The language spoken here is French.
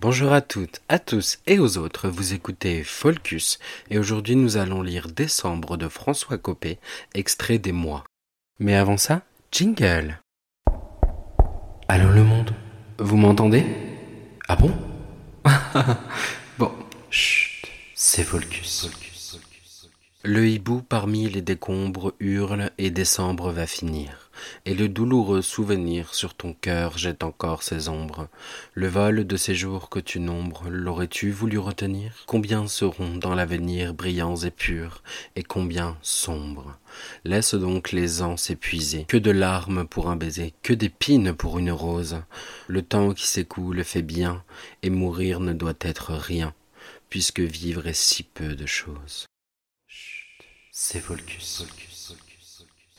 Bonjour à toutes, à tous et aux autres, vous écoutez Folcus et aujourd'hui nous allons lire Décembre de François Copé, extrait des mois. Mais avant ça, jingle. Allô le monde, vous m'entendez? Ah bon? Bon, chut, c'est Folcus. Le hibou parmi les décombres hurle et décembre va finir, et le douloureux souvenir sur ton cœur jette encore ses ombres. Le vol de ces jours que tu nombres, l'aurais-tu voulu retenir? Combien seront dans l'avenir brillants et purs, et combien sombres? Laisse donc les ans s'épuiser. Que de larmes pour un baiser, que d'épines pour une rose. Le temps qui s'écoule fait bien, et mourir ne doit être rien, puisque vivre est si peu de choses. C'est Volcus.